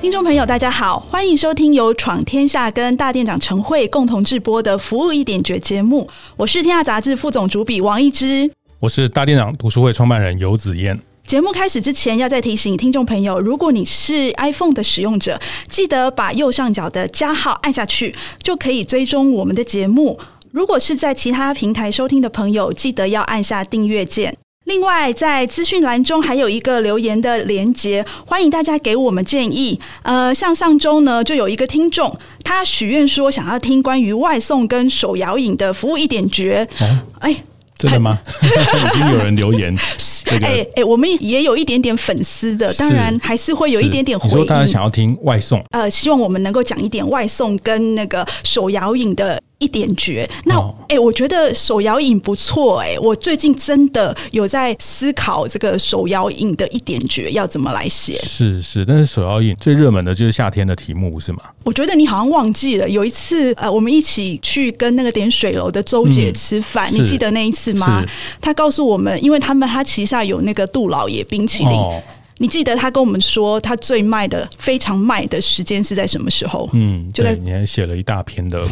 听众朋友，大家好，欢迎收听由闯天下跟大店长陈慧共同制播的《服务一点绝》节目。我是天下杂志副总主笔王一之，我是大店长读书会创办人游子嫣。节目开始之前，要再提醒听众朋友，如果你是 iPhone 的使用者，记得把右上角的加号按下去，就可以追踪我们的节目。如果是在其他平台收听的朋友，记得要按下订阅键。另外，在资讯栏中还有一个留言的连接，欢迎大家给我们建议。呃，像上周呢，就有一个听众他许愿说想要听关于外送跟手摇饮的服务一点绝。哦，哎，真的吗？已经有人留言。这个、哎哎，我们也有一点点粉丝的，当然还是会有一点点回应。你说大家想要听外送？呃，希望我们能够讲一点外送跟那个手摇饮的。一点绝，那哎、哦欸，我觉得手摇饮不错哎、欸，我最近真的有在思考这个手摇饮的一点绝要怎么来写。是是，但是手摇饮最热门的就是夏天的题目是吗？我觉得你好像忘记了，有一次呃，我们一起去跟那个点水楼的周姐吃饭，嗯、你记得那一次吗？他告诉我们，因为他们他旗下有那个杜老爷冰淇淋，哦、你记得他跟我们说，他最卖的非常卖的时间是在什么时候？嗯，就在你还写了一大篇的。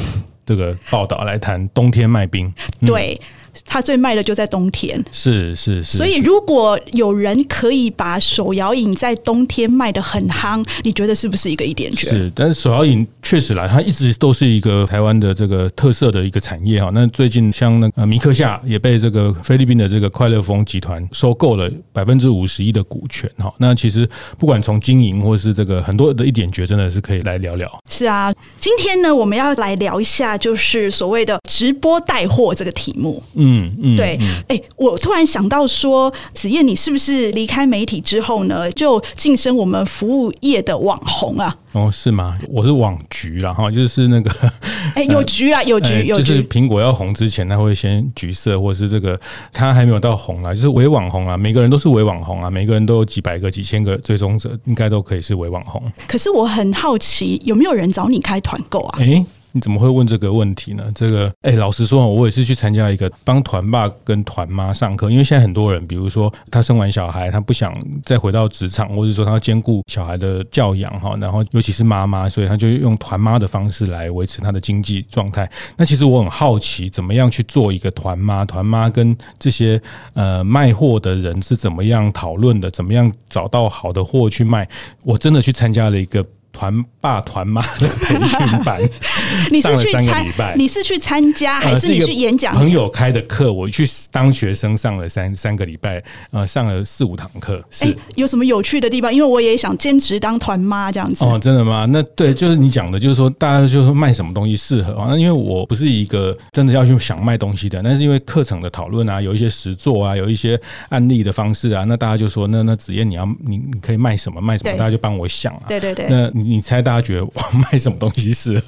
这个报道来谈冬天卖冰，嗯、对。它最卖的就在冬天，是是是。所以如果有人可以把手摇饮在冬天卖的很夯，你觉得是不是一个一点绝？是，但是手摇饮确实来，它一直都是一个台湾的这个特色的一个产业哈。那最近像那个米克夏也被这个菲律宾的这个快乐风集团收购了百分之五十一的股权哈。那其实不管从经营或是这个很多的一点绝，真的是可以来聊聊。是啊，今天呢，我们要来聊一下，就是所谓的直播带货这个题目。嗯。嗯嗯，对，哎、欸，我突然想到说，子燕，你是不是离开媒体之后呢，就晋升我们服务业的网红啊？哦，是吗？我是网橘啦，哈，就是那个，哎、欸，有橘啊，有橘，欸、有橘，就是苹果要红之前，他会先橘色，或者是这个，它还没有到红啊，就是伪网红啊，每个人都是伪网红啊，每个人都有几百个、几千个追踪者，应该都可以是伪网红。可是我很好奇，有没有人找你开团购啊？哎、欸。你怎么会问这个问题呢？这个，哎，老实说，我也是去参加一个帮团爸跟团妈上课，因为现在很多人，比如说他生完小孩，他不想再回到职场，或者说他要兼顾小孩的教养哈，然后尤其是妈妈，所以他就用团妈的方式来维持他的经济状态。那其实我很好奇，怎么样去做一个团妈？团妈跟这些呃卖货的人是怎么样讨论的？怎么样找到好的货去卖？我真的去参加了一个。团爸团妈的培训班，你是去参？你是去参加还是你去演讲？朋友开的课，我去当学生上了三三个礼拜，呃，上了四五堂课。是、欸、有什么有趣的地方？因为我也想兼职当团妈这样子。哦，真的吗？那对，就是你讲的，就是说大家就是说卖什么东西适合啊？那因为我不是一个真的要去想卖东西的，但是因为课程的讨论啊，有一些实作啊，有一些案例的方式啊，那大家就说，那那子燕你要你你可以卖什么卖什么，大家就帮我想啊。对对对，那你。你猜大家觉得我 卖什么东西是？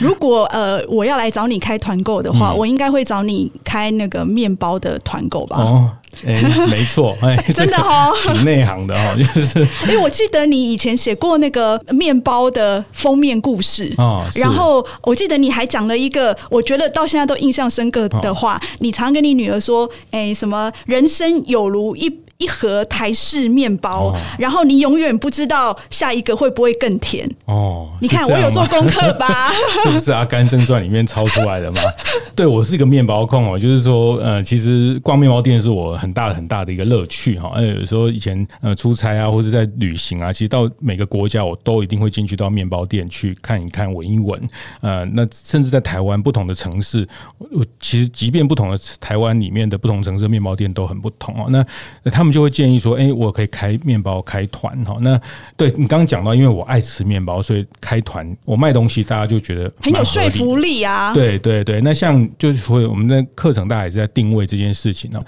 如果呃我要来找你开团购的话，嗯、我应该会找你开那个面包的团购吧？哦，哎、欸，没错，哎、欸，真的哦，挺内行的哦，就是。哎、欸，我记得你以前写过那个面包的封面故事哦，然后我记得你还讲了一个，我觉得到现在都印象深刻的话，哦、你常跟你女儿说，哎、欸，什么人生有如一。一盒台式面包，哦、然后你永远不知道下一个会不会更甜哦。你看我有做功课吧？是不是《阿甘正传》里面抄出来的吗？对，我是一个面包控哦，就是说，呃，其实逛面包店是我很大很大的一个乐趣哈。有时候以前呃出差啊，或者在旅行啊，其实到每个国家我都一定会进去到面包店去看一看、闻一闻。呃，那甚至在台湾不同的城市，我其实即便不同的台湾里面的不同城市的面包店都很不同哦。那他们。他们就会建议说：“哎，我可以开面包开团哈。”那对你刚刚讲到，因为我爱吃面包，所以开团我卖东西，大家就觉得很有说服力啊。对对对，那像就是说我们的课程，大家也是在定位这件事情呢。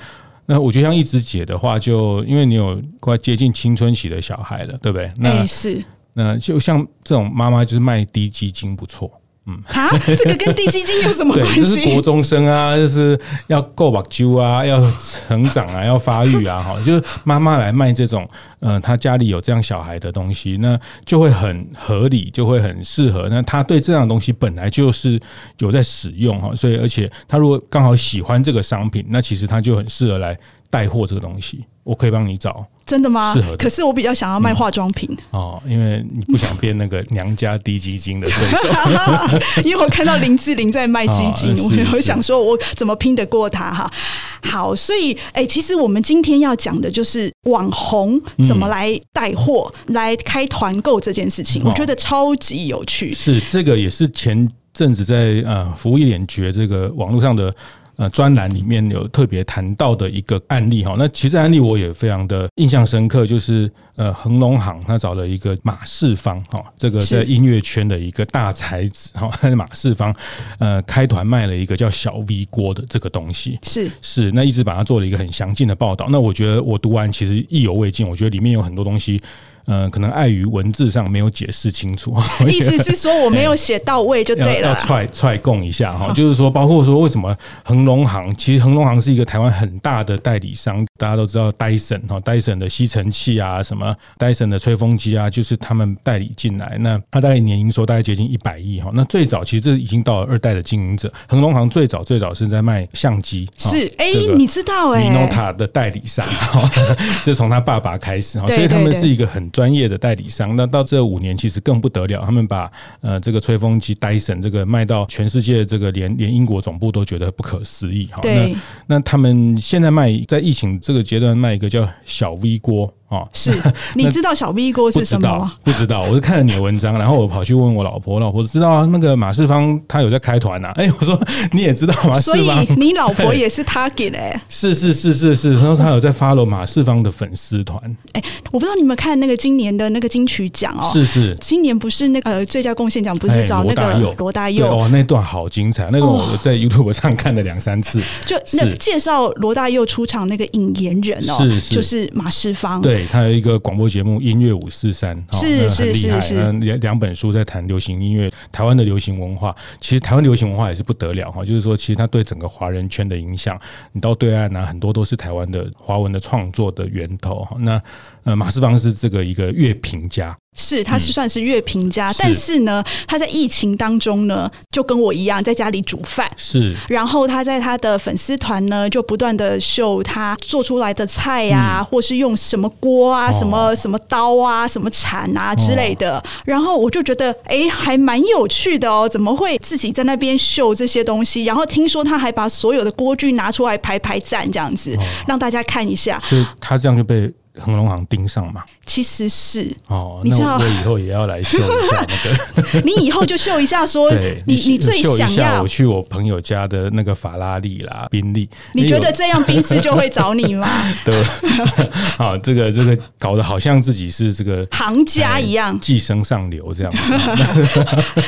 那我觉得像一枝姐的话，就因为你有快接近青春期的小孩了，对不对？那是。那就像这种妈妈，就是卖低基金不错。嗯，啊，这个跟地基金有什么关系？对，这是国中生啊，就是要够把揪啊，要成长啊，要发育啊，哈，就是妈妈来卖这种，嗯、呃，他家里有这样小孩的东西，那就会很合理，就会很适合。那他对这样的东西本来就是有在使用哈，所以而且他如果刚好喜欢这个商品，那其实他就很适合来带货这个东西。我可以帮你找。真的吗？适合的。可是我比较想要卖化妆品、嗯、哦，因为你不想变那个娘家低基金的对手。因为我看到林志玲在卖基金，哦、我想说，我怎么拼得过她哈？好，所以哎、欸，其实我们今天要讲的就是网红怎么来带货、嗯、来开团购这件事情，我觉得超级有趣。是这个，也是前阵子在呃服务一点绝这个网络上的。呃，专栏里面有特别谈到的一个案例哈，那其实案例我也非常的印象深刻，就是呃，恒隆行他找了一个马世芳哈，这个在音乐圈的一个大才子哈，马世芳呃开团卖了一个叫小 V 锅的这个东西，是。是，那一直把它做了一个很详尽的报道，那我觉得我读完其实意犹未尽，我觉得里面有很多东西。嗯，可能碍于文字上没有解释清楚，意思是说我没有写到位就对了。要 踹踹供一下哈，就是说，包括说为什么恒隆行，其实恒隆行是一个台湾很大的代理商，大家都知道戴森哈，戴森的吸尘器啊，什么戴森的吹风机啊，就是他们代理进来。那他大概年营收大概接近一百亿哈。那最早其实这已经到了二代的经营者，恒隆行最早最早是在卖相机，是哎，你知道哎，Minolta 的代理商，这从他爸爸开始哈，所以他们是一个很。专业的代理商，那到这五年其实更不得了，他们把呃这个吹风机戴森这个卖到全世界，这个连连英国总部都觉得不可思议哈。那那他们现在卖在疫情这个阶段卖一个叫小 V 锅。哦，是，你知道小 V 锅是什么吗？不知道，我是看了你的文章，然后我跑去问我老婆，我老婆知道啊，那个马世芳他有在开团呐。哎，我说你也知道马世芳，所以你老婆也是 target 哎，是是是是是，他说他有在 follow 马世芳的粉丝团。哎，我不知道你们看那个今年的那个金曲奖哦，是是，今年不是那个最佳贡献奖，不是找那个罗大佑。哦，那段好精彩，那个我在 YouTube 上看了两三次，就那介绍罗大佑出场那个引言人哦，是是，就是马世芳，对他有一个广。播节目音乐五四三，是是是是，两两本书在谈流行音乐，台湾的流行文化。其实台湾流行文化也是不得了哈，就是说，其实它对整个华人圈的影响，你到对岸呢，很多都是台湾的华文的创作的源头。那呃，马世芳是这个一个乐评家。是，他是算是乐评家，嗯、但是呢，他在疫情当中呢，就跟我一样在家里煮饭。是，然后他在他的粉丝团呢，就不断的秀他做出来的菜呀、啊，嗯、或是用什么锅啊、哦、什么什么刀啊、什么铲啊之类的。哦、然后我就觉得，哎，还蛮有趣的哦，怎么会自己在那边秀这些东西？然后听说他还把所有的锅具拿出来排排站，这样子、哦、让大家看一下。所以他这样就被恒隆行盯上嘛。其实是哦，你知道我以后也要来秀一下那个。你以后就秀一下，说你你最想要。我去我朋友家的那个法拉利啦、宾利。你觉得这样宾士就会找你吗？对，好，这个这个搞得好像自己是这个行家一样，寄生上流这样子。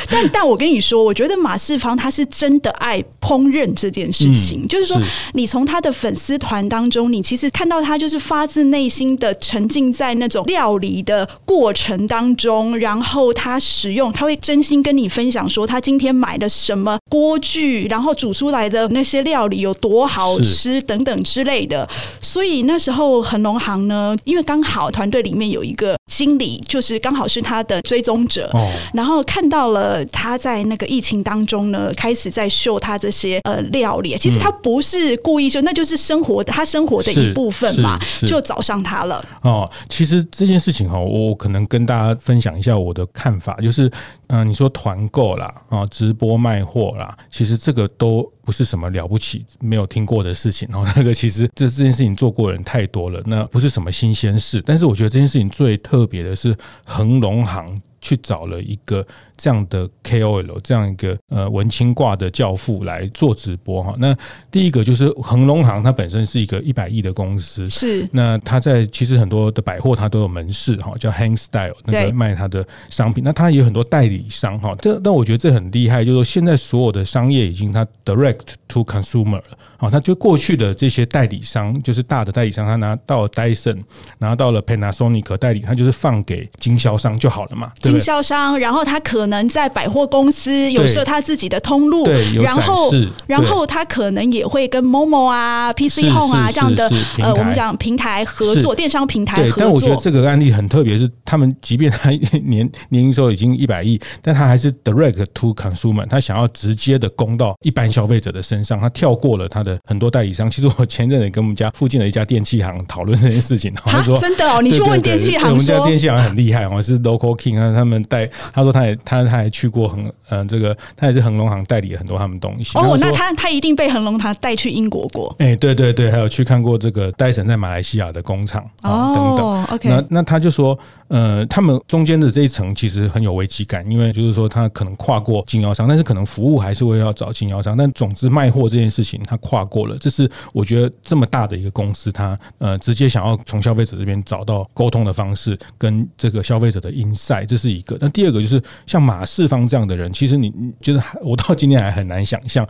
但但我跟你说，我觉得马世芳他是真的爱烹饪这件事情，就是说，你从他的粉丝团当中，你其实看到他就是发自内心的沉浸在那种。料理的过程当中，然后他使用，他会真心跟你分享说，他今天买的什么锅具，然后煮出来的那些料理有多好吃等等之类的。所以那时候恒隆行呢，因为刚好团队里面有一个经理，就是刚好是他的追踪者，哦，然后看到了他在那个疫情当中呢，开始在秀他这些呃料理。其实他不是故意秀，那就是生活的他生活的一部分嘛，就找上他了。哦，其实。这件事情哈，我可能跟大家分享一下我的看法，就是，嗯，你说团购啦，啊，直播卖货啦，其实这个都不是什么了不起、没有听过的事情然哦。那个其实这这件事情做过的人太多了，那不是什么新鲜事。但是我觉得这件事情最特别的是恒隆行去找了一个。这样的 KOL，这样一个呃文青挂的教父来做直播哈。那第一个就是恒隆行，它本身是一个一百亿的公司，是。那它在其实很多的百货它都有门市哈，叫 Hang Style 那个卖它的商品。那它也有很多代理商哈。这但我觉得这很厉害，就是说现在所有的商业已经它 Direct to Consumer 了啊。它就过去的这些代理商，就是大的代理商，他拿到了 Dyson，拿到了 Panasonic 代理，他就是放给经销商就好了嘛。经销商，然后他可能。能在百货公司有设他自己的通路，对，然后然后他可能也会跟 Momo 啊、PC Home 啊这样的呃，我们讲平台合作，电商平台合作。但我觉得这个案例很特别，是他们即便他 年年营收已经一百亿，但他还是 Direct to Consumer，他想要直接的攻到一般消费者的身上，他跳过了他的很多代理商。其实我前阵子跟我们家附近的一家电器行讨论这件事情，他说真的哦，你去问电器行，我们家电器行很厉害哦，是 Local King 啊，他们带他说他也他他还去过恒嗯这个他也是恒隆行代理了很多他们东西。哦，那他他一定被恒隆行带去英国过。哎，对对对，还有去看过这个戴森在马来西亚的工厂啊等等。OK，那那他就说。呃，他们中间的这一层其实很有危机感，因为就是说他可能跨过经销商，但是可能服务还是会要找经销商。但总之卖货这件事情，他跨过了，这是我觉得这么大的一个公司，他呃直接想要从消费者这边找到沟通的方式，跟这个消费者的 insight，这是一个。那第二个就是像马世芳这样的人，其实你你就是我到今天还很难想象，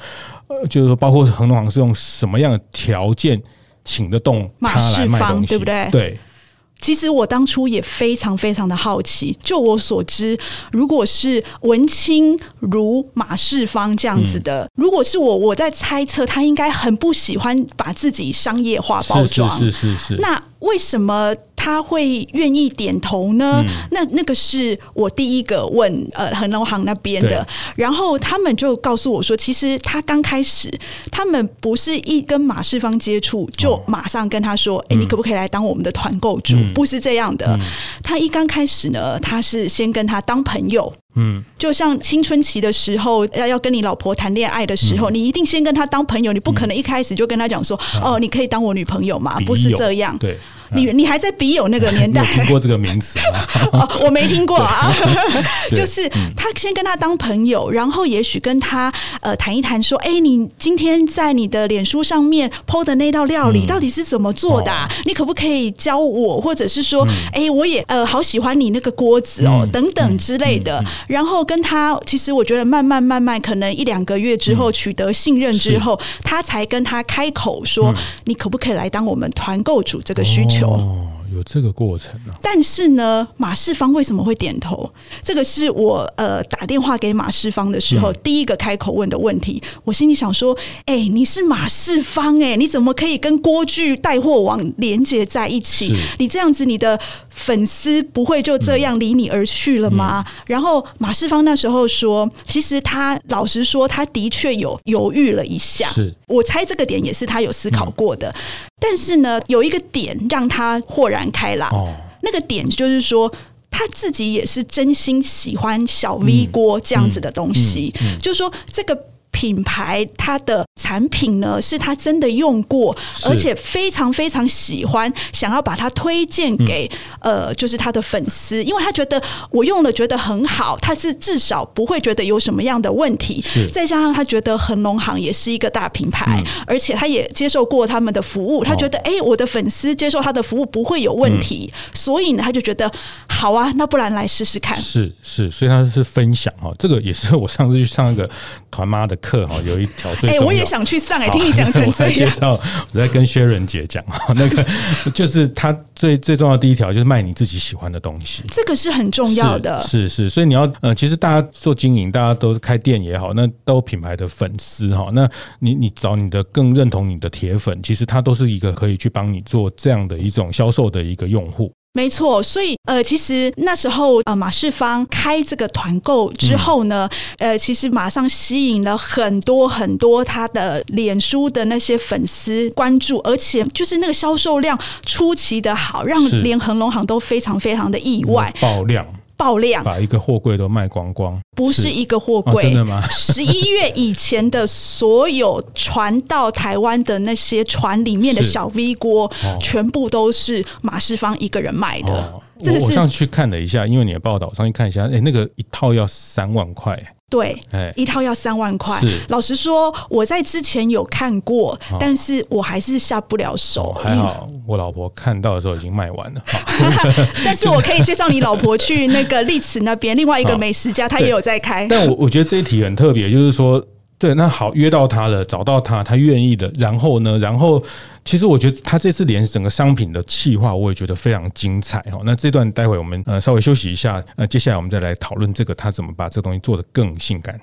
呃，就是说包括恒隆行是用什么样的条件请得动他来卖东西，对不对？对。其实我当初也非常非常的好奇。就我所知，如果是文青如马世芳这样子的，嗯、如果是我，我在猜测他应该很不喜欢把自己商业化包装。是是是是，是。那为什么？他会愿意点头呢？嗯、那那个是我第一个问呃恒隆行那边的，然后他们就告诉我说，其实他刚开始，他们不是一跟马世芳接触就马上跟他说，哎、哦，你可不可以来当我们的团购？主？嗯、不是这样的，嗯、他一刚开始呢，他是先跟他当朋友，嗯，就像青春期的时候要要跟你老婆谈恋爱的时候，嗯、你一定先跟他当朋友，你不可能一开始就跟他讲说，嗯、哦，你可以当我女朋友吗？不是这样，对。你你还在笔友那个年代？听过这个名词吗？哦，我没听过啊。就是他先跟他当朋友，然后也许跟他呃谈一谈，说：“哎，你今天在你的脸书上面 PO 的那道料理到底是怎么做的？你可不可以教我？或者是说，哎，我也呃好喜欢你那个锅子哦，等等之类的。然后跟他，其实我觉得慢慢慢慢，可能一两个月之后取得信任之后，他才跟他开口说：你可不可以来当我们团购主这个需求？哦，有这个过程啊。但是呢，马世芳为什么会点头？这个是我呃打电话给马世芳的时候第一个开口问的问题。我心里想说，哎，你是马世芳哎，你怎么可以跟锅具带货网连接在一起？你这样子，你的。粉丝不会就这样离你而去了吗？嗯、然后马世芳那时候说，其实他老实说，他的确有犹豫了一下。是我猜这个点也是他有思考过的。嗯、但是呢，有一个点让他豁然开朗。哦、那个点就是说，他自己也是真心喜欢小 V 锅这样子的东西。嗯嗯嗯、就是说这个。品牌它的产品呢，是他真的用过，而且非常非常喜欢，想要把它推荐给、嗯、呃，就是他的粉丝，因为他觉得我用了觉得很好，他是至少不会觉得有什么样的问题。再加上他觉得恒隆行也是一个大品牌，嗯、而且他也接受过他们的服务，他觉得哎、哦欸，我的粉丝接受他的服务不会有问题，嗯、所以呢，他就觉得好啊，那不然来试试看。是是，所以他是分享哈，这个也是我上次去上一个团妈的课哈，有一条最重要。哎，我也想去上哎，听你讲成 这样。我介绍，我在跟薛仁杰讲哈，那个就是他最最重要的第一条就是卖你自己喜欢的东西，这个是很重要的。是是，所以你要呃，其实大家做经营，大家都开店也好，那都有品牌的粉丝哈，那你你找你的更认同你的铁粉，其实他都是一个可以去帮你做这样的一种销售的一个用户。没错，所以呃，其实那时候呃，马世芳开这个团购之后呢，嗯、呃，其实马上吸引了很多很多他的脸书的那些粉丝关注，而且就是那个销售量出奇的好，让连恒隆行都非常非常的意外，爆量。爆量，把一个货柜都卖光光，不是一个货柜，真的吗？十一月以前的所有传到台湾的那些船里面的 小 V 锅，全部都是马世芳一个人卖的。我我上去看了一下，因为你的报道，上去看一下，哎，那个一套要三万块。对，一套要三万块。是，老实说，我在之前有看过，但是我还是下不了手。还好，我老婆看到的时候已经卖完了。但是我可以介绍你老婆去那个丽池那边另外一个美食家，他也有在开。但我我觉得这一题很特别，就是说。对，那好，约到他了，找到他，他愿意的，然后呢，然后其实我觉得他这次连整个商品的企划，我也觉得非常精彩哈。那这段待会我们呃稍微休息一下，呃，接下来我们再来讨论这个他怎么把这个东西做得更性感。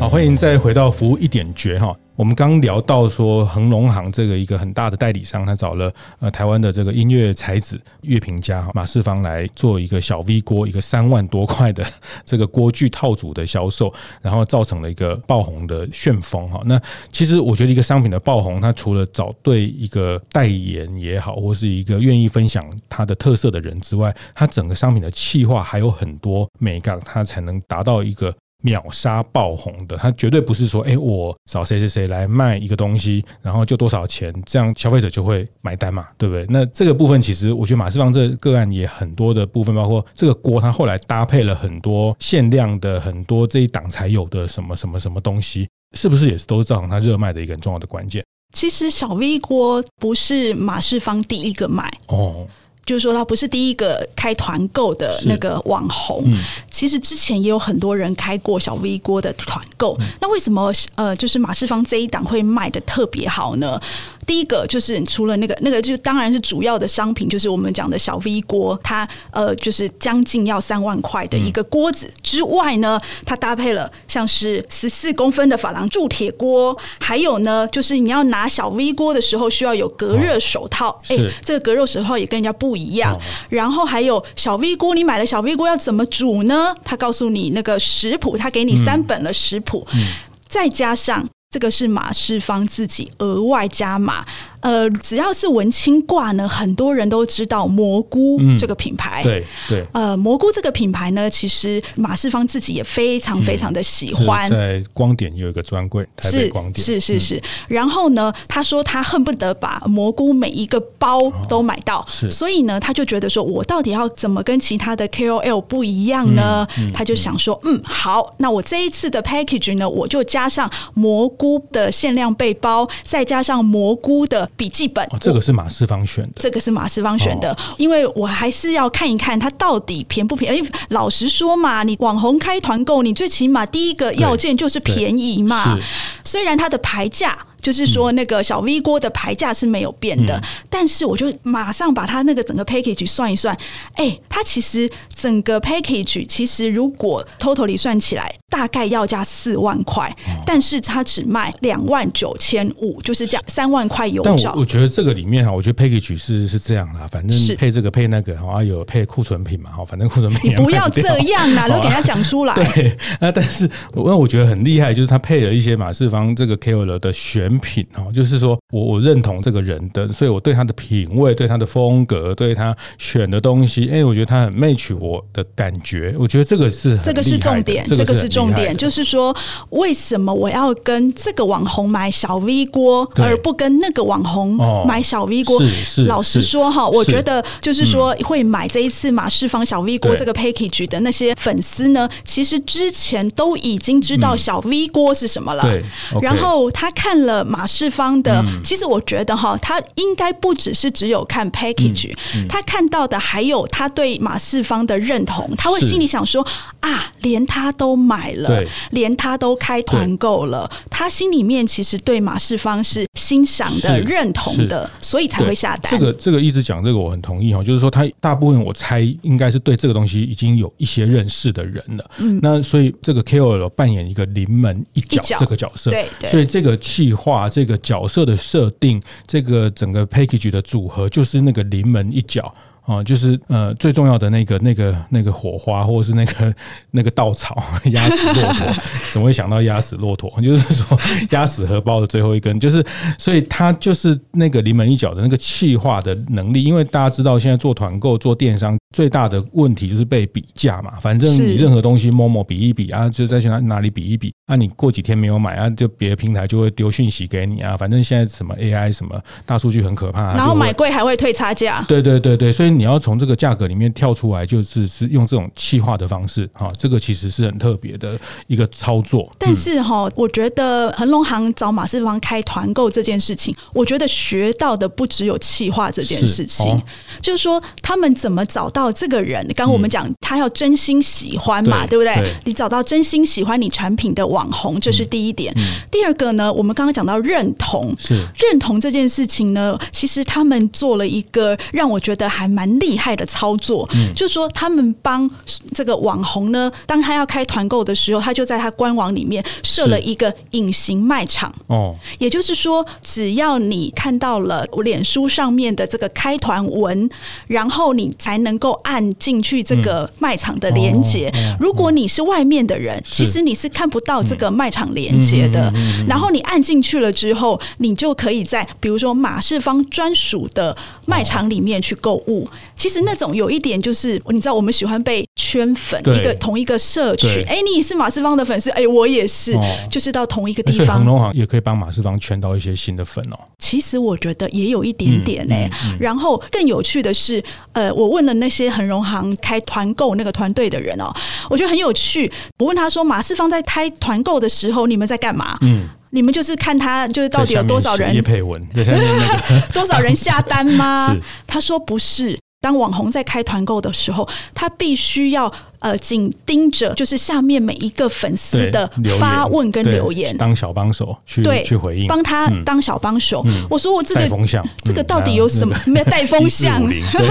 好，欢迎再回到服务一点绝哈。我们刚聊到说，恒隆行这个一个很大的代理商，他找了呃台湾的这个音乐才子乐评家哈马世芳来做一个小 V 锅，一个三万多块的这个锅具套组的销售，然后造成了一个爆红的旋风哈。那其实我觉得一个商品的爆红，它除了找对一个代言也好，或是一个愿意分享它的特色的人之外，它整个商品的企划还有很多美感，它才能达到一个。秒杀爆红的，他绝对不是说，哎，我找谁谁谁来卖一个东西，然后就多少钱，这样消费者就会买单嘛，对不对？那这个部分其实，我觉得马世芳这个案也很多的部分，包括这个锅，它后来搭配了很多限量的、很多这一档才有的什么什么什么东西，是不是也是都是造成它热卖的一个很重要的关键？其实小 V 锅不是马世芳第一个买哦。就是说，他不是第一个开团购的那个网红。嗯、其实之前也有很多人开过小 V 锅的团购。嗯、那为什么呃，就是马世芳这一档会卖的特别好呢？第一个就是除了那个那个，就当然是主要的商品，就是我们讲的小 V 锅，它呃就是将近要三万块的一个锅子之外呢，它搭配了像是十四公分的珐琅铸铁锅，还有呢，就是你要拿小 V 锅的时候需要有隔热手套，哎、哦欸，这个隔热手套也跟人家不一样。哦、然后还有小 V 锅，你买了小 V 锅要怎么煮呢？他告诉你那个食谱，他给你三本的食谱，嗯嗯、再加上这个是马世芳自己额外加码。呃，只要是文青挂呢，很多人都知道蘑菇这个品牌。嗯、对对。呃，蘑菇这个品牌呢，其实马世芳自己也非常非常的喜欢。嗯、在光点有一个专柜，台北光点是是是然后呢，他说他恨不得把蘑菇每一个包都买到，哦、是。所以呢，他就觉得说，我到底要怎么跟其他的 KOL 不一样呢？他就想说，嗯，好，那我这一次的 package 呢，我就加上蘑菇的限量背包，再加上蘑菇的。笔记本，这个是马斯方选的，这个是马斯方选的，因为我还是要看一看它到底便不便宜。老实说嘛，你网红开团购，你最起码第一个要件就是便宜嘛。虽然它的牌价。就是说，那个小 V 锅的牌价是没有变的，嗯、但是我就马上把它那个整个 package 算一算，哎、欸，它其实整个 package 其实如果 totally 算起来，大概要价四万块，哦、但是它只卖两万九千五，就是这样三万块有找。但我我觉得这个里面哈，我觉得 package 是是这样啦，反正配这个配那个哈，有配库存品嘛哈，反正库存品。你不要这样 啦，都给他讲出来。对，那但是 我我觉得很厉害，就是他配了一些马世芳这个 KOL 的选。品哦，就是说我我认同这个人的，所以我对他的品味、对他的风格、对他选的东西，哎，我觉得他很 match 我的感觉。我觉得这个是这个是重点，这个是重点，就是说为什么我要跟这个网红买小 V 锅，而不跟那个网红买小 V 锅？是是，老实说哈，我觉得就是说会买这一次马世芳小 V 锅这个 package 的那些粉丝呢，其实之前都已经知道小 V 锅是什么了。对，然后他看了。马世芳的，其实我觉得哈，他应该不只是只有看 package，他看到的还有他对马世芳的认同，他会心里想说啊，连他都买了，连他都开团购了，他心里面其实对马世芳是欣赏的、认同的，所以才会下单。这个这个意思讲这个我很同意哈，就是说他大部分我猜应该是对这个东西已经有一些认识的人了，嗯，那所以这个 KOL 扮演一个临门一脚这个角色，对，所以这个企画。这个角色的设定，这个整个 package 的组合，就是那个临门一脚啊，就是呃最重要的那个那个那个火花，或者是那个那个稻草压死骆驼，怎么会想到压死骆驼？就是说压死荷包的最后一根，就是所以他就是那个临门一脚的那个气化的能力，因为大家知道现在做团购做电商。最大的问题就是被比价嘛。反正你任何东西摸摸比一比啊，就再去哪哪里比一比，那、啊、你过几天没有买啊，就别的平台就会丢讯息给你啊。反正现在什么 AI 什么大数据很可怕，然后买贵还会退差价。对对对对，所以你要从这个价格里面跳出来，就是是用这种气化的方式哈，这个其实是很特别的一个操作。但是哈，我觉得恒隆行找马世芳开团购这件事情，我觉得学到的不只有气化这件事情，哦、就是说他们怎么找到这个人。刚刚我们讲，他要真心喜欢嘛，对，对不对，对？你找到真心喜欢你产品的网红，这是第一点。第二个呢，我们刚刚讲到认同，是认同这件事情呢，其实他们做了一个让我觉得还蛮厉害的操作，嗯、就是说他们帮这个网红呢，当他要开团购的时候，他就在他官网里面设了一个隐形卖场。哦，也就是说，只要你看到了我脸书上面的这个开团文，然后你才能够按进去这个卖场的连接。如果你是外面的人，其实你是看不到这个卖场连接的。然后你按进去了之后，你就可以在比如说马世芳专属的卖场里面去购物。其实那种有一点就是，你知道我们喜欢被圈粉，一个同一个社群。哎，你是马世芳的粉丝，哎，我也是，就是到同一个地方。恒隆行也可以帮马世芳圈到一些新的粉哦。其实我觉得也有一点点哎。然后更有趣的是，呃，我问了那些恒隆行开团购那个团队的人哦，我觉得很有趣。我问他说，马世芳在开团购的时候，你们在干嘛？嗯。你们就是看他，就是到底有多少人？业配文，多少人下单吗？他说不是。当网红在开团购的时候，他必须要。呃，紧盯着就是下面每一个粉丝的发问跟留言，当小帮手去对去回应，帮他当小帮手。我说我这个带风向，这个到底有什么？没有带风向？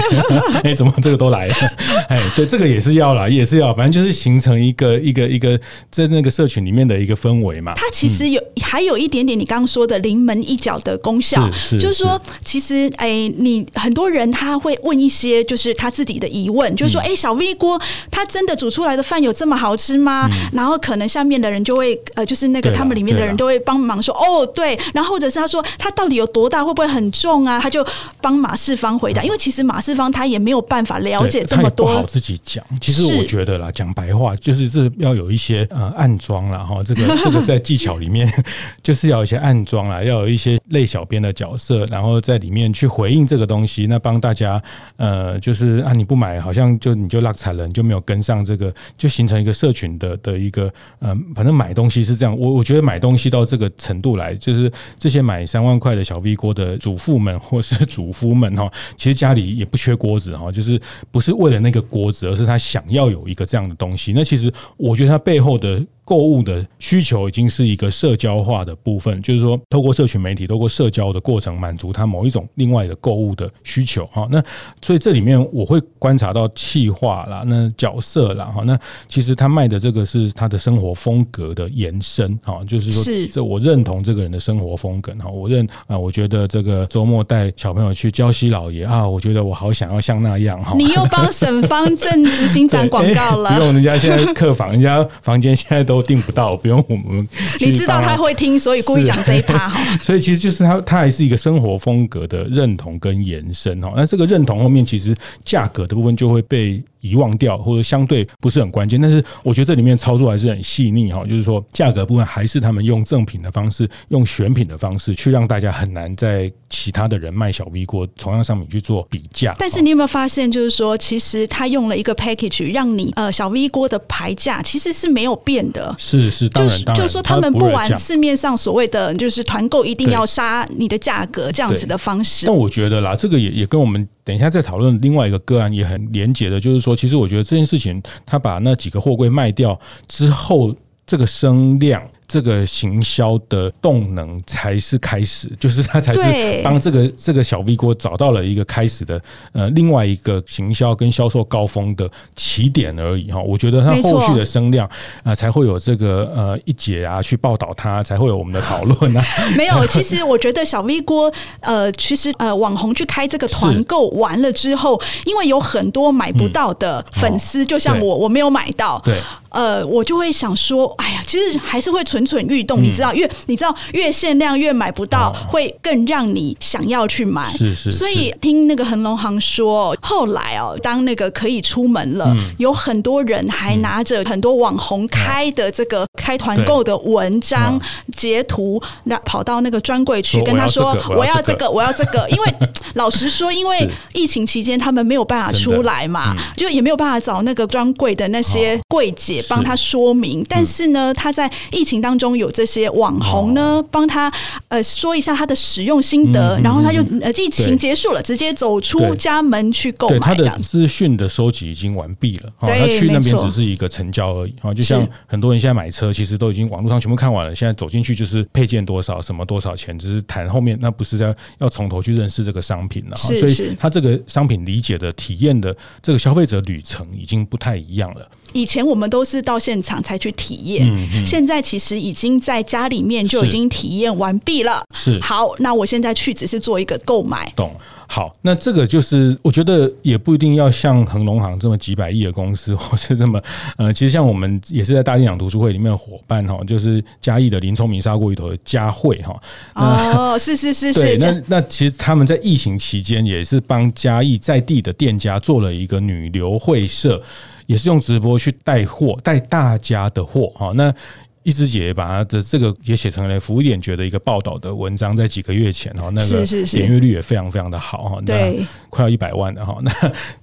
哎，怎么这个都来了？哎，对，这个也是要啦，也是要，反正就是形成一个一个一个在那个社群里面的一个氛围嘛。它其实有还有一点点你刚刚说的临门一脚的功效，就是说，其实哎，你很多人他会问一些就是他自己的疑问，就是说，哎，小 V 锅他真。的煮出来的饭有这么好吃吗？嗯、然后可能下面的人就会呃，就是那个他们里面的人都会帮忙说哦，对。然后或者是他说他到底有多大，会不会很重啊？他就帮马世芳回答，因为其实马世芳他也没有办法了解这么多，不好自己讲。其实我觉得啦，讲白话就是这要有一些呃暗装啦哈。这个 这个在技巧里面 就是要有一些暗装啦，要有一些类小编的角色，然后在里面去回应这个东西，那帮大家呃就是啊你不买，好像就你就落惨了，你就没有跟上。这个就形成一个社群的的一个嗯，反正买东西是这样。我我觉得买东西到这个程度来，就是这些买三万块的小 V 锅的主妇们 或是主夫们哈，其实家里也不缺锅子哈，就是不是为了那个锅子，而是他想要有一个这样的东西。那其实我觉得他背后的。购物的需求已经是一个社交化的部分，就是说，透过社群媒体，透过社交的过程，满足他某一种另外的购物的需求。哈，那所以这里面我会观察到气化啦，那角色啦，哈，那其实他卖的这个是他的生活风格的延伸。哈，就是说，这我认同这个人的生活风格。哈，我认啊，我觉得这个周末带小朋友去礁溪老爷啊，我觉得我好想要像那样。哈，你又帮沈方正执行长 广告了？不用，人家现在客房，人家房间现在都。都订不到，不用我们。你知道他会听，所以故意讲这一趴哈。所以其实就是他，他还是一个生活风格的认同跟延伸哈。那这个认同后面，其实价格的部分就会被。遗忘掉或者相对不是很关键，但是我觉得这里面操作还是很细腻哈，就是说价格部分还是他们用赠品的方式，用选品的方式去让大家很难在其他的人卖小 V 锅同样商品去做比价。但是你有没有发现，就是说其实他用了一个 package 让你呃小 V 锅的牌价其实是没有变的，是是当然，就是说他们不玩市面上所谓的就是团购一定要杀你的价格这样子的方式。那我觉得啦，这个也也跟我们。等一下再讨论另外一个个案也很连结的，就是说，其实我觉得这件事情，他把那几个货柜卖掉之后，这个声量。这个行销的动能才是开始，就是他才是帮这个这个小 V 锅找到了一个开始的呃另外一个行销跟销售高峰的起点而已哈。我觉得他后续的声量啊才会有这个呃一姐啊去报道他，才会有我们的讨论啊。没有，其实我觉得小 V 锅呃其实呃网红去开这个团购完了之后，因为有很多买不到的粉丝，就像我我没有买到，对。呃，我就会想说，哎呀，其实还是会蠢蠢欲动，嗯、你知道，越你知道越限量越买不到，哦、会更让你想要去买。是是，是。所以听那个恒隆行说，后来哦，当那个可以出门了，嗯、有很多人还拿着很多网红开的这个开团购的文章截图，那跑到那个专柜去跟他说：“我要这个，我要这个。”因为 老实说，因为疫情期间他们没有办法出来嘛，就也没有办法找那个专柜的那些柜姐帮他说明。但是呢，他在疫情当中有这些网红呢，帮他呃说一下他的使用心得，然后他就呃疫情结束了，直接走出家门去购买。他的资讯的收集已经完毕了，他去那边只是一个成交而已。啊，就像很多人现在买车，其实都已经网络上全部看完了，现在走进去就是配件多少，什么多少钱，只是谈后面，那不是在要从头去认识这个商品了。所以他这个商品理解的体验的这个消费者旅程已经不太一样了。以前我们都是到现场才去体验，现在其实已经在家里面就已经体验完毕了。是好，那我现在去只是做一个购买。懂。好，那这个就是我觉得也不一定要像恒隆行这么几百亿的公司，或是这么呃，其实像我们也是在大电影读书会里面的伙伴哈，就是嘉义的林聪明砂锅鱼头的嘉慧哈。哦，是是是是。对，那那其实他们在疫情期间也是帮嘉义在地的店家做了一个女流会社，也是用直播去带货，带大家的货哈。那一枝姐把她的这个也写成了服务点觉得一个报道的文章，在几个月前哈，那个点阅率也非常非常的好哈，对，快要一百万的哈。那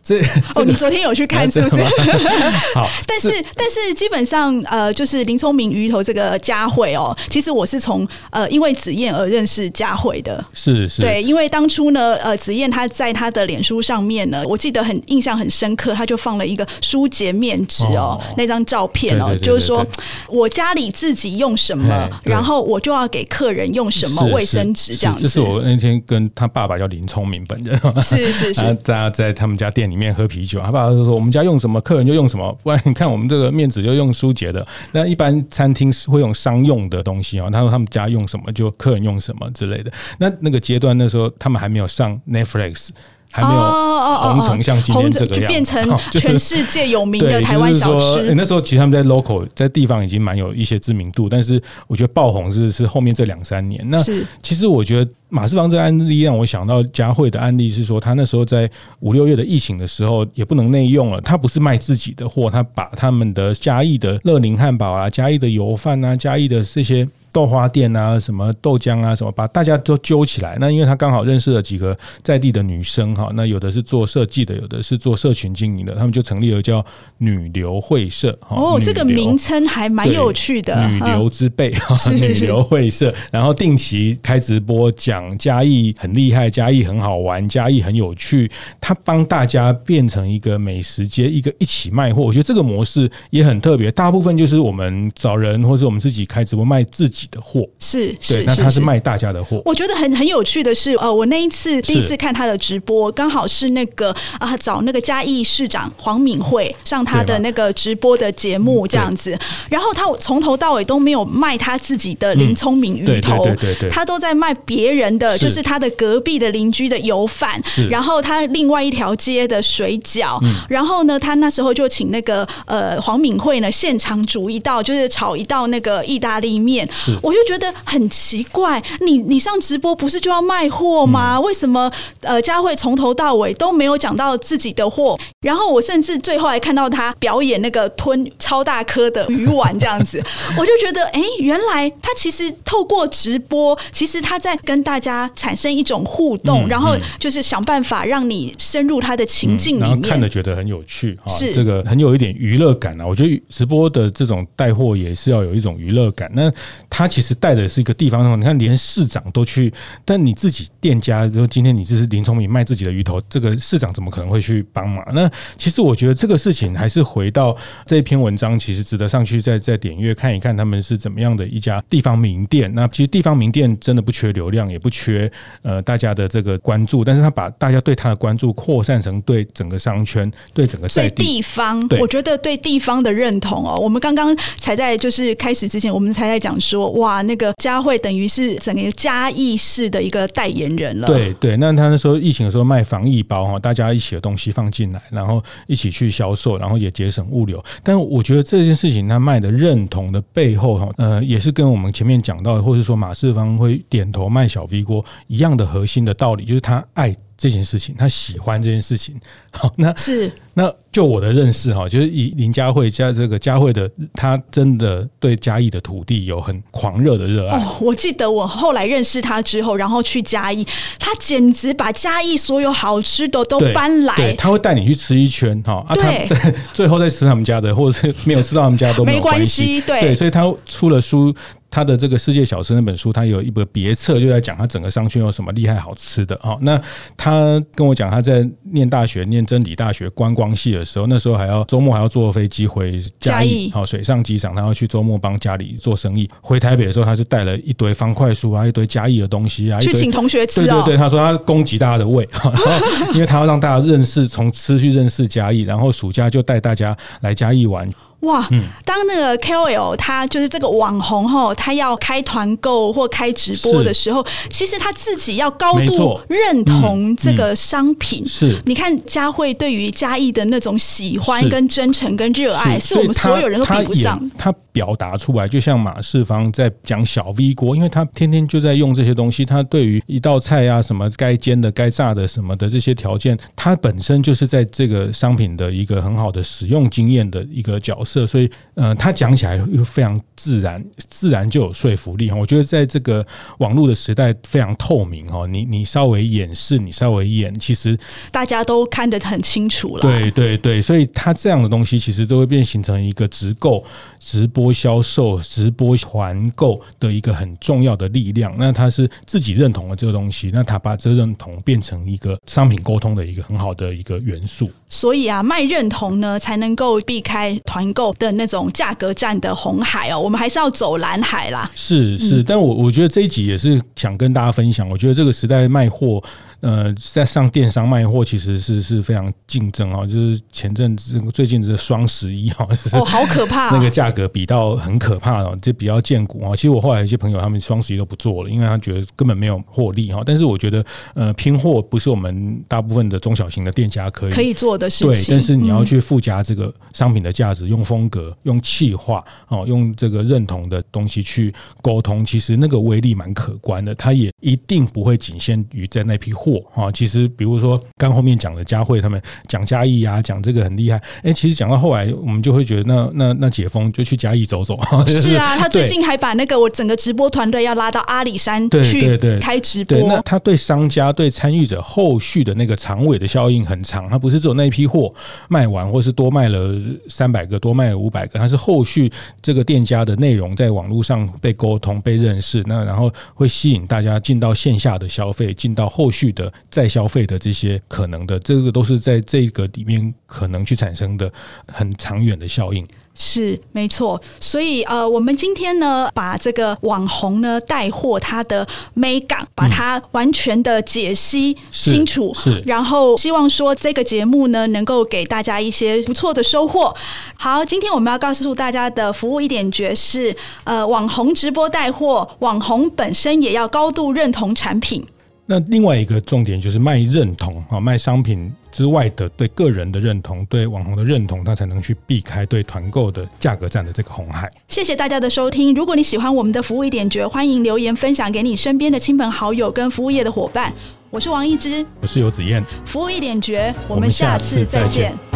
这哦，你昨天有去看是不是？好，但是但是基本上呃，就是林聪明鱼头这个佳慧哦，其实我是从呃因为子燕而认识佳慧的，是是，对，因为当初呢呃子燕她在她的脸书上面呢，我记得很印象很深刻，她就放了一个舒洁面纸哦那张照片哦，就是说我家里。自己用什么，然后我就要给客人用什么卫生纸，这样子。这是我那天跟他爸爸叫林聪明本人，是是是，大家在他们家店里面喝啤酒，他爸爸就说：“我们家用什么，客人就用什么。不然你看我们这个面纸就用舒洁的，那一般餐厅是会用商用的东西啊。他说他们家用什么，就客人用什么之类的。那那个阶段那时候他们还没有上 Netflix。”还没有红成像今天这个样子，变成 全世界有名的台湾小吃。那时候其实他们在 local 在地方已经蛮有一些知名度，但是我觉得爆红是是后面这两三年。那其实我觉得马世芳这个案例让我想到佳慧的案例是说，他那时候在五六月的疫情的时候也不能内用了，他不是卖自己的货，他把他们的嘉义的乐宁汉堡啊、嘉义的油饭啊、嘉义的这些。豆花店啊，什么豆浆啊，什么把大家都揪起来。那因为他刚好认识了几个在地的女生哈，那有的是做设计的，有的是做社群经营的，他们就成立了叫女流会社。哦，这个名称还蛮有趣的，女流之辈，嗯、女流会社。然后定期开直播讲嘉义很厉害，嘉义很好玩，嘉义很有趣。他帮大家变成一个美食街，一个一起卖货。我觉得这个模式也很特别。大部分就是我们找人，或是我们自己开直播卖自己的货是是，那他是卖大家的货。我觉得很很有趣的是，呃，我那一次第一次看他的直播，刚好是那个啊，找那个嘉义市长黄敏惠上他的那个直播的节目这样子。然后他从头到尾都没有卖他自己的林聪明鱼头，他都在卖别人的，就是他的隔壁的邻居的油饭，然后他另外一条街的水饺。然后呢，他那时候就请那个呃黄敏惠呢现场煮一道，就是炒一道那个意大利面。我就觉得很奇怪，你你上直播不是就要卖货吗？为什么呃佳慧从头到尾都没有讲到自己的货？然后我甚至最后还看到他表演那个吞超大颗的鱼丸这样子，我就觉得哎，原来他其实透过直播，其实他在跟大家产生一种互动，然后就是想办法让你深入他的情境里面，然后看着觉得很有趣，是这个很有一点娱乐感啊。我觉得直播的这种带货也是要有一种娱乐感。那他其实带的是一个地方，你看连市长都去，但你自己店家，比如今天你这是林聪明卖自己的鱼头，这个市长怎么可能会去帮忙？那其实我觉得这个事情还是回到这一篇文章，其实值得上去再再点阅看一看他们是怎么样的一家地方名店。那其实地方名店真的不缺流量，也不缺呃大家的这个关注，但是他把大家对他的关注扩散成对整个商圈、对整个在地，地方。我觉得对地方的认同哦，我们刚刚才在就是开始之前，我们才在讲说。哇，那个佳慧等于是整个嘉义市的一个代言人了。对对，那他那时候疫情的时候卖防疫包哈，大家一起的东西放进来，然后一起去销售，然后也节省物流。但我觉得这件事情他卖的认同的背后哈，呃，也是跟我们前面讲到的，或是说马世芳会点头卖小 V 锅一样的核心的道理，就是他爱。这件事情，他喜欢这件事情。好，那是那就我的认识哈，就是以林佳慧加这个佳慧的，他真的对嘉义的土地有很狂热的热爱。哦，我记得我后来认识他之后，然后去嘉义，他简直把嘉义所有好吃的都搬来。对，他会带你去吃一圈哈，啊，对他 最后再吃他们家的，或者是没有吃到他们家都没有关系。对对，所以他出了书。他的这个世界小吃那本书，他有一本别册，就在讲他整个商圈有什么厉害好吃的。好，那他跟我讲，他在念大学，念真理大学观光系的时候，那时候还要周末还要坐飞机回嘉义，好，水上机场，他要去周末帮家里做生意。回台北的时候，他是带了一堆方块书啊，一堆嘉义的东西啊，去请同学吃。对对对，他说他供给大家的胃，因为他要让大家认识，从吃去认识嘉义，然后暑假就带大家来嘉义玩。哇，当那个 KOL 他就是这个网红哈，他要开团购或开直播的时候，其实他自己要高度认同这个商品。是，你看佳慧对于嘉义的那种喜欢、跟真诚、跟热爱，是我们所有人都比不上。他表达出来，就像马世芳在讲小 V 锅，因为他天天就在用这些东西，他对于一道菜啊，什么该煎的、该炸的什么的这些条件，他本身就是在这个商品的一个很好的使用经验的一个角色。所以，呃，他讲起来又非常自然，自然就有说服力。我觉得在这个网络的时代，非常透明哦。你你稍微掩饰，你稍微演，其实大家都看得很清楚了。对对对，所以他这样的东西，其实都会变形成一个直购、直播销售、直播团购的一个很重要的力量。那他是自己认同了这个东西，那他把这个认同变成一个商品沟通的一个很好的一个元素。所以啊，卖认同呢，才能够避开团购的那种价格战的红海哦。我们还是要走蓝海啦。是是，但我我觉得这一集也是想跟大家分享。我觉得这个时代卖货。呃，在上电商卖货其实是是非常竞争啊，就是前阵子最近这双十一哈，哦，好可怕，那个价格比到很可怕哦，这比较见骨啊。其实我后来有些朋友他们双十一都不做了，因为他觉得根本没有获利哈。但是我觉得呃，拼货不是我们大部分的中小型的店家可以可以做的事情，对。但是你要去附加这个商品的价值，用风格、用气化哦，用这个认同的东西去沟通，其实那个威力蛮可观的。它也一定不会仅限于在那批货。啊，其实比如说刚后面讲的佳慧他们讲嘉义啊，讲这个很厉害。哎，其实讲到后来，我们就会觉得那那那解封就去嘉义走走。是啊，他最近还把那个我整个直播团队要拉到阿里山去开直播。那他对商家对参与者后续的那个长尾的效应很长，他不是只有那一批货卖完，或是多卖了三百个，多卖了五百个，他是后续这个店家的内容在网络上被沟通、被认识，那然后会吸引大家进到线下的消费，进到后续的。再消费的这些可能的，这个都是在这个里面可能去产生的很长远的效应。是没错，所以呃，我们今天呢，把这个网红呢带货它的美感，把它完全的解析清楚，嗯、是，是，然后希望说这个节目呢，能够给大家一些不错的收获。好，今天我们要告诉大家的服务一点诀是，呃，网红直播带货，网红本身也要高度认同产品。那另外一个重点就是卖认同啊，卖商品之外的对个人的认同，对网红的认同，他才能去避开对团购的价格战的这个红海。谢谢大家的收听，如果你喜欢我们的服务一点绝，欢迎留言分享给你身边的亲朋好友跟服务业的伙伴。我是王一之，我是游子燕，服务一点绝，我们下次再见。